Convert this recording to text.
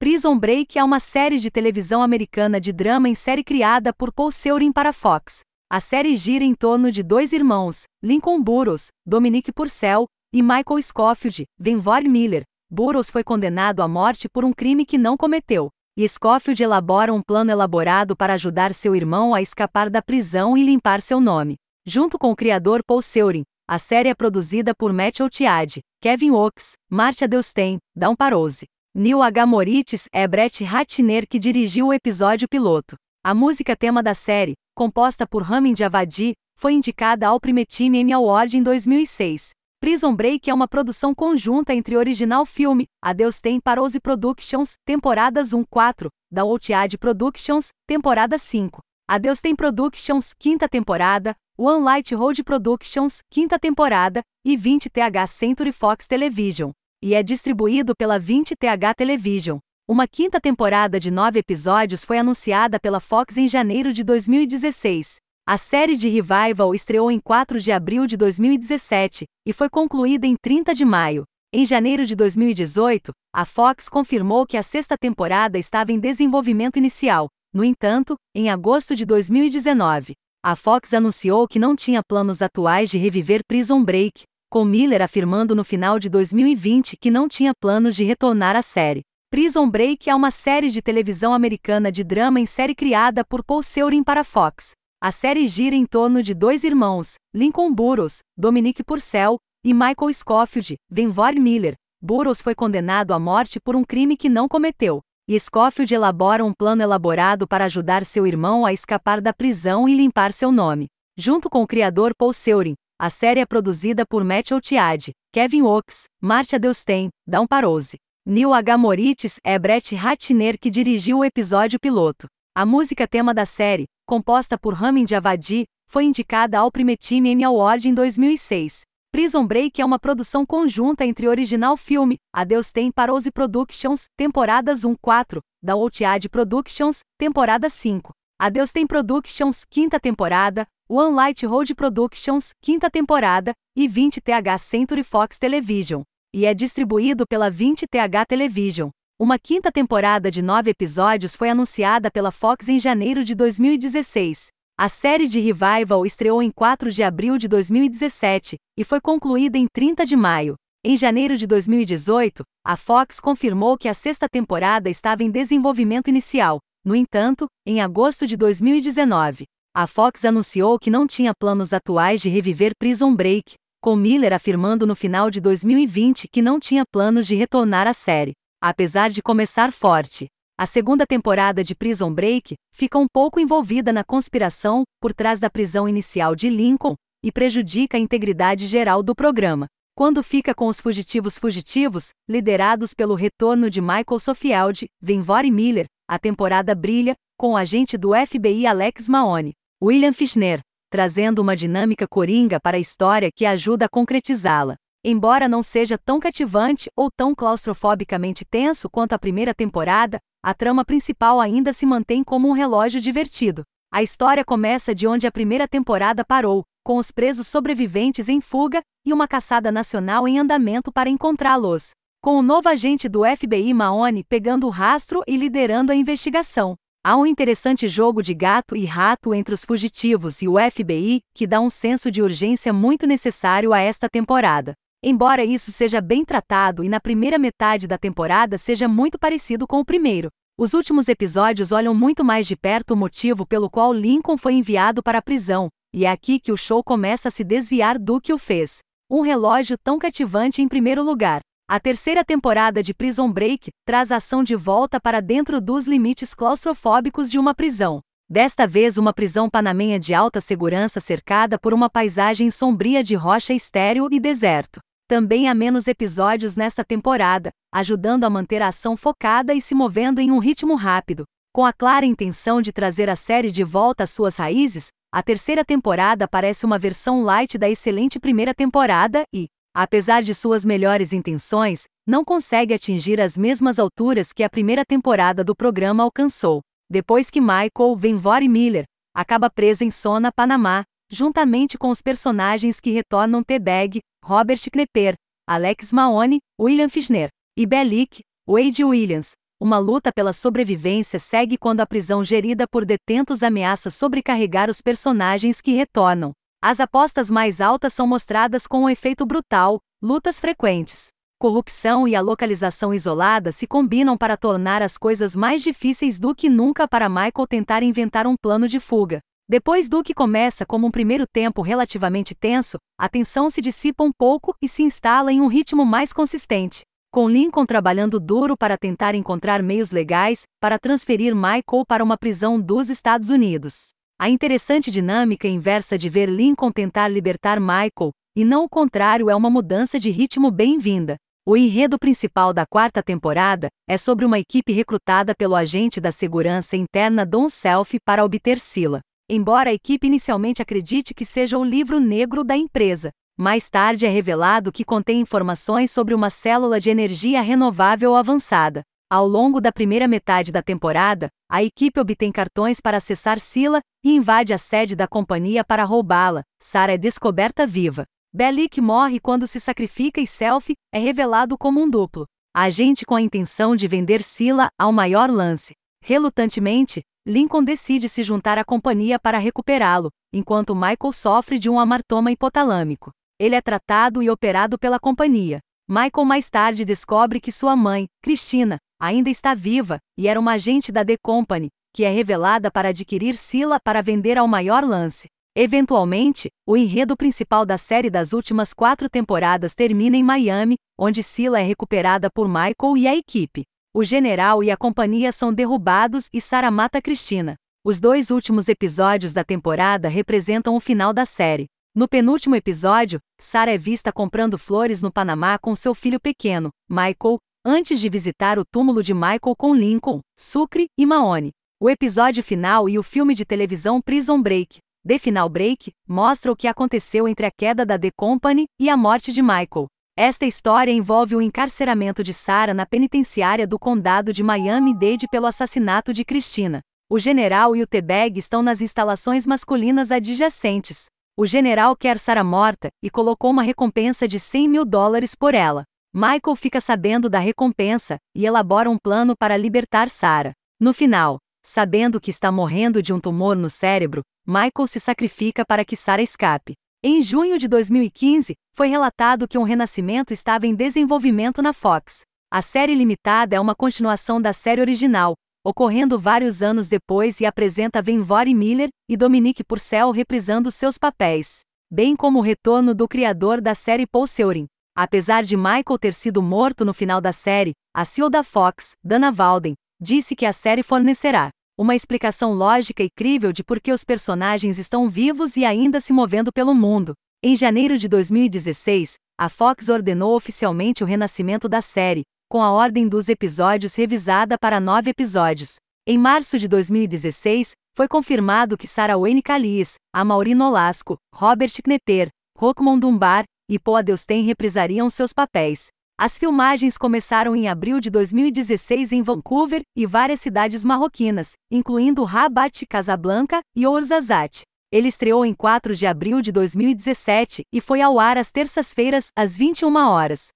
Prison Break é uma série de televisão americana de drama em série criada por Paul Seurin para Fox. A série gira em torno de dois irmãos, Lincoln Burrows, Dominic Purcell, e Michael Scofield, Venvor Miller. Burrows foi condenado à morte por um crime que não cometeu, e Scofield elabora um plano elaborado para ajudar seu irmão a escapar da prisão e limpar seu nome. Junto com o criador Paul Seurin, a série é produzida por Matt Otiad, Kevin Oaks, Marcia Delstein, Dawn Parose. Neil H. Moritz é Brett Ratner que dirigiu o episódio piloto. A música tema da série, composta por Ramin Javadi, foi indicada ao Primetime Emmy Award em 2006. Prison Break é uma produção conjunta entre original filme, A Deus Tem Parose Productions, temporadas 1-4, da Otiad Productions, temporada 5. A Deus Tem Productions, quinta temporada, One Light Road Productions, quinta temporada, e 20TH Century Fox Television e é distribuído pela 20TH Television. Uma quinta temporada de nove episódios foi anunciada pela Fox em janeiro de 2016. A série de Revival estreou em 4 de abril de 2017 e foi concluída em 30 de maio. Em janeiro de 2018, a Fox confirmou que a sexta temporada estava em desenvolvimento inicial. No entanto, em agosto de 2019, a Fox anunciou que não tinha planos atuais de reviver Prison Break, com Miller afirmando no final de 2020 que não tinha planos de retornar à série. Prison Break é uma série de televisão americana de drama em série criada por Paul Seurin para Fox. A série gira em torno de dois irmãos, Lincoln Burrows, Dominic Purcell, e Michael Scofield, Venvor Miller. Burrows foi condenado à morte por um crime que não cometeu, e Scofield elabora um plano elaborado para ajudar seu irmão a escapar da prisão e limpar seu nome. Junto com o criador Paul Seurin, a série é produzida por Matt Otiad, Kevin Oaks, Marcia Delstein, Dawn Parose. Neil H. Moritz é Brett Ratner que dirigiu o episódio piloto. A música tema da série, composta por Ramin Djawadi, foi indicada ao Primetime Emmy Award em 2006. Prison Break é uma produção conjunta entre original filme, A Tem Parose Productions, temporadas 1-4, da Otiad Productions, temporada 5. A Deus Tem Productions, quinta temporada, One Light Road Productions, quinta temporada, e 20TH Century Fox Television. E é distribuído pela 20TH Television. Uma quinta temporada de nove episódios foi anunciada pela Fox em janeiro de 2016. A série de Revival estreou em 4 de abril de 2017 e foi concluída em 30 de maio. Em janeiro de 2018, a Fox confirmou que a sexta temporada estava em desenvolvimento inicial. No entanto, em agosto de 2019, a Fox anunciou que não tinha planos atuais de reviver Prison Break, com Miller afirmando no final de 2020 que não tinha planos de retornar à série. Apesar de começar forte, a segunda temporada de Prison Break fica um pouco envolvida na conspiração por trás da prisão inicial de Lincoln e prejudica a integridade geral do programa. Quando fica com os fugitivos fugitivos, liderados pelo retorno de Michael Sofield, Venvore Miller, a temporada brilha, com o agente do FBI Alex Mahoney. William Fischner, trazendo uma dinâmica coringa para a história que ajuda a concretizá-la. Embora não seja tão cativante ou tão claustrofobicamente tenso quanto a primeira temporada, a trama principal ainda se mantém como um relógio divertido. A história começa de onde a primeira temporada parou, com os presos sobreviventes em fuga e uma caçada nacional em andamento para encontrá-los. Com o novo agente do FBI Mahoney pegando o rastro e liderando a investigação. Há um interessante jogo de gato e rato entre os fugitivos e o FBI, que dá um senso de urgência muito necessário a esta temporada. Embora isso seja bem tratado e na primeira metade da temporada seja muito parecido com o primeiro, os últimos episódios olham muito mais de perto o motivo pelo qual Lincoln foi enviado para a prisão, e é aqui que o show começa a se desviar do que o fez. Um relógio tão cativante em primeiro lugar. A terceira temporada de Prison Break traz a ação de volta para dentro dos limites claustrofóbicos de uma prisão. Desta vez, uma prisão panamenha de alta segurança cercada por uma paisagem sombria de rocha estéril e deserto. Também há menos episódios nesta temporada, ajudando a manter a ação focada e se movendo em um ritmo rápido. Com a clara intenção de trazer a série de volta às suas raízes, a terceira temporada parece uma versão light da excelente primeira temporada e, apesar de suas melhores intenções, não consegue atingir as mesmas alturas que a primeira temporada do programa alcançou. Depois que Michael Venvore Miller acaba preso em Sona, Panamá, juntamente com os personagens que retornam T-Bag, Robert Knepper, Alex Mahoney, William Fischner e Bellick, Wade Williams. uma luta pela sobrevivência segue quando a prisão gerida por detentos ameaça sobrecarregar os personagens que retornam. As apostas mais altas são mostradas com um efeito brutal, lutas frequentes. Corrupção e a localização isolada se combinam para tornar as coisas mais difíceis do que nunca para Michael tentar inventar um plano de fuga. Depois do que começa como um primeiro tempo relativamente tenso, a tensão se dissipa um pouco e se instala em um ritmo mais consistente com Lincoln trabalhando duro para tentar encontrar meios legais para transferir Michael para uma prisão dos Estados Unidos. A interessante dinâmica inversa de ver Lincoln tentar libertar Michael, e não o contrário, é uma mudança de ritmo bem-vinda. O enredo principal da quarta temporada é sobre uma equipe recrutada pelo agente da segurança interna Don Self para obter Sila. Embora a equipe inicialmente acredite que seja o livro negro da empresa, mais tarde é revelado que contém informações sobre uma célula de energia renovável avançada. Ao longo da primeira metade da temporada, a equipe obtém cartões para acessar Sila e invade a sede da companhia para roubá-la. Sarah é descoberta viva. Bellic morre quando se sacrifica e Self é revelado como um duplo. Agente com a intenção de vender Sila ao maior lance. Relutantemente, Lincoln decide se juntar à companhia para recuperá-lo, enquanto Michael sofre de um amartoma hipotalâmico. Ele é tratado e operado pela companhia. Michael mais tarde descobre que sua mãe, Christina, ainda está viva e era uma agente da The Company, que é revelada para adquirir Sila para vender ao maior lance. Eventualmente, o enredo principal da série das últimas quatro temporadas termina em Miami, onde Sila é recuperada por Michael e a equipe. O general e a companhia são derrubados e Sarah mata Christina. Os dois últimos episódios da temporada representam o final da série. No penúltimo episódio, Sarah é vista comprando flores no Panamá com seu filho pequeno, Michael, antes de visitar o túmulo de Michael com Lincoln, Sucre e Mahone. O episódio final e o filme de televisão Prison Break, The Final Break, mostra o que aconteceu entre a queda da The Company e a morte de Michael. Esta história envolve o encarceramento de Sarah na penitenciária do condado de Miami-Dade pelo assassinato de Christina. O general e o T-Bag estão nas instalações masculinas adjacentes. O general quer Sarah morta e colocou uma recompensa de 100 mil dólares por ela. Michael fica sabendo da recompensa e elabora um plano para libertar Sarah. No final, sabendo que está morrendo de um tumor no cérebro, Michael se sacrifica para que Sarah escape. Em junho de 2015, foi relatado que um renascimento estava em desenvolvimento na Fox. A série limitada é uma continuação da série original, ocorrendo vários anos depois e apresenta Venvore Miller e Dominique Purcell reprisando seus papéis, bem como o retorno do criador da série Paul Seurin. Apesar de Michael ter sido morto no final da série, a CEO da Fox, Dana Valden, disse que a série fornecerá uma explicação lógica e crível de por que os personagens estão vivos e ainda se movendo pelo mundo. Em janeiro de 2016, a Fox ordenou oficialmente o renascimento da série, com a ordem dos episódios revisada para nove episódios. Em março de 2016, foi confirmado que Sarah Wayne Callies, Amaury Nolasco, Robert Knepper, Rockmond Dunbar e Poa Deusten reprisariam seus papéis. As filmagens começaram em abril de 2016 em Vancouver e várias cidades marroquinas, incluindo Rabat, Casablanca e Ouarzazate. Ele estreou em 4 de abril de 2017 e foi ao ar às terças-feiras, às 21 horas.